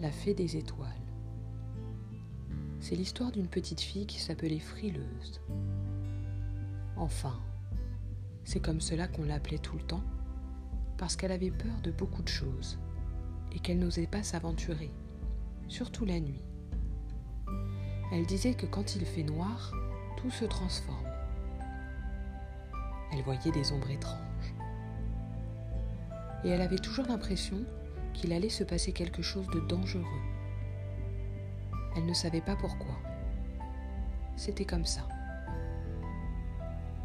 La fée des étoiles. C'est l'histoire d'une petite fille qui s'appelait Frileuse. Enfin, c'est comme cela qu'on l'appelait tout le temps, parce qu'elle avait peur de beaucoup de choses et qu'elle n'osait pas s'aventurer, surtout la nuit. Elle disait que quand il fait noir, tout se transforme. Elle voyait des ombres étranges. Et elle avait toujours l'impression qu'il allait se passer quelque chose de dangereux. Elle ne savait pas pourquoi. C'était comme ça.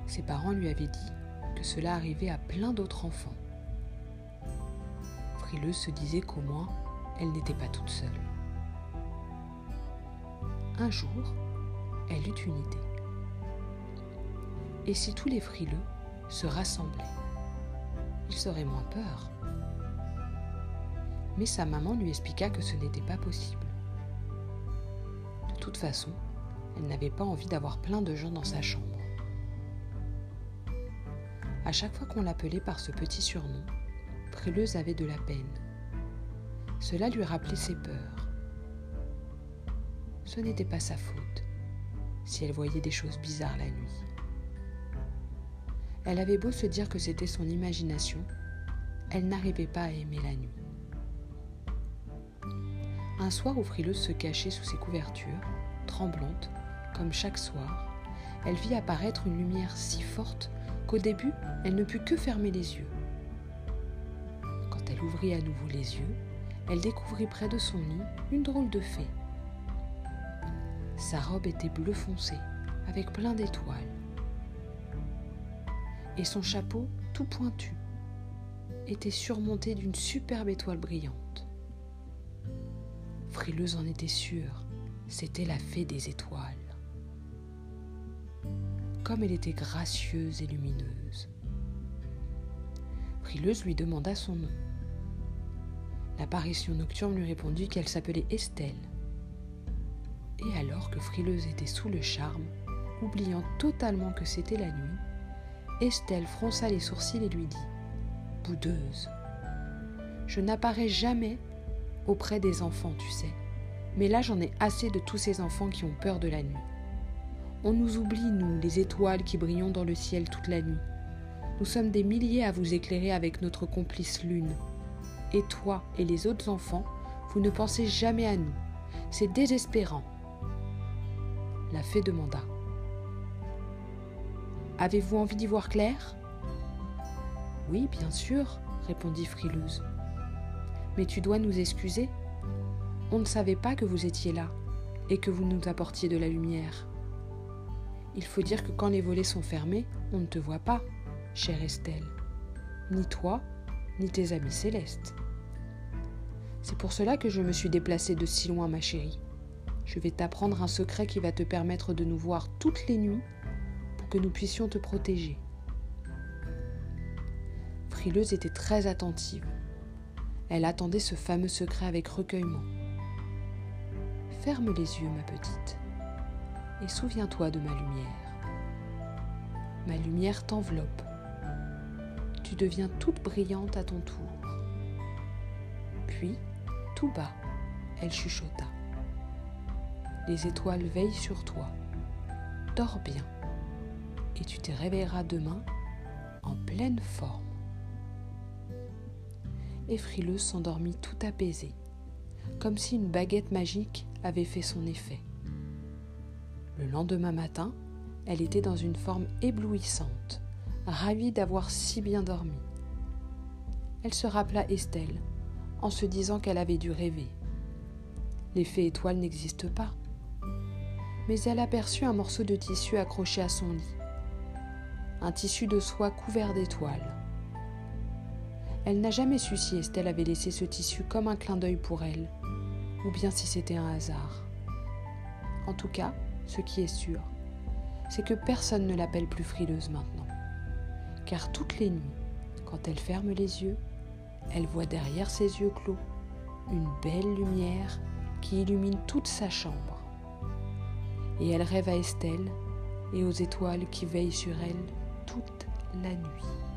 Ses parents lui avaient dit que cela arrivait à plein d'autres enfants. Frileuse se disait qu'au moins, elle n'était pas toute seule. Un jour, elle eut une idée. Et si tous les frileux se rassemblaient? Ils auraient moins peur. Mais sa maman lui expliqua que ce n'était pas possible. De toute façon, elle n'avait pas envie d'avoir plein de gens dans sa chambre. À chaque fois qu'on l'appelait par ce petit surnom, Frileuse avait de la peine. Cela lui rappelait ses peurs. Ce n'était pas sa faute si elle voyait des choses bizarres la nuit. Elle avait beau se dire que c'était son imagination, elle n'arrivait pas à aimer la nuit. Un soir où Frileuse se cachait sous ses couvertures, tremblante, comme chaque soir, elle vit apparaître une lumière si forte qu'au début, elle ne put que fermer les yeux. Quand elle ouvrit à nouveau les yeux, elle découvrit près de son lit une drôle de fée. Sa robe était bleu foncé, avec plein d'étoiles. Et son chapeau, tout pointu, était surmonté d'une superbe étoile brillante. Frileuse en était sûre, c'était la fée des étoiles. Comme elle était gracieuse et lumineuse. Frileuse lui demanda son nom. L'apparition nocturne lui répondit qu'elle s'appelait Estelle. Et alors que Frileuse était sous le charme, oubliant totalement que c'était la nuit, Estelle fronça les sourcils et lui dit Boudeuse, je n'apparais jamais auprès des enfants, tu sais, mais là j'en ai assez de tous ces enfants qui ont peur de la nuit. On nous oublie, nous, les étoiles qui brillons dans le ciel toute la nuit. Nous sommes des milliers à vous éclairer avec notre complice lune. Et toi et les autres enfants, vous ne pensez jamais à nous. C'est désespérant. La fée demanda. Avez-vous envie d'y voir clair Oui, bien sûr, répondit Frileuse. Mais tu dois nous excuser. On ne savait pas que vous étiez là et que vous nous apportiez de la lumière. Il faut dire que quand les volets sont fermés, on ne te voit pas, chère Estelle. Ni toi, ni tes amis célestes. C'est pour cela que je me suis déplacée de si loin, ma chérie. Je vais t'apprendre un secret qui va te permettre de nous voir toutes les nuits que nous puissions te protéger. Frileuse était très attentive. Elle attendait ce fameux secret avec recueillement. Ferme les yeux, ma petite, et souviens-toi de ma lumière. Ma lumière t'enveloppe. Tu deviens toute brillante à ton tour. Puis, tout bas, elle chuchota. Les étoiles veillent sur toi. Dors bien, et tu te réveilleras demain en pleine forme. Et Frileuse s'endormit tout apaisée, comme si une baguette magique avait fait son effet. Le lendemain matin, elle était dans une forme éblouissante, ravie d'avoir si bien dormi. Elle se rappela Estelle, en se disant qu'elle avait dû rêver. L'effet étoile n'existe pas. Mais elle aperçut un morceau de tissu accroché à son lit. Un tissu de soie couvert d'étoiles. Elle n'a jamais su si Estelle avait laissé ce tissu comme un clin d'œil pour elle, ou bien si c'était un hasard. En tout cas, ce qui est sûr, c'est que personne ne l'appelle plus frileuse maintenant. Car toutes les nuits, quand elle ferme les yeux, elle voit derrière ses yeux clos une belle lumière qui illumine toute sa chambre. Et elle rêve à Estelle et aux étoiles qui veillent sur elle toute la nuit.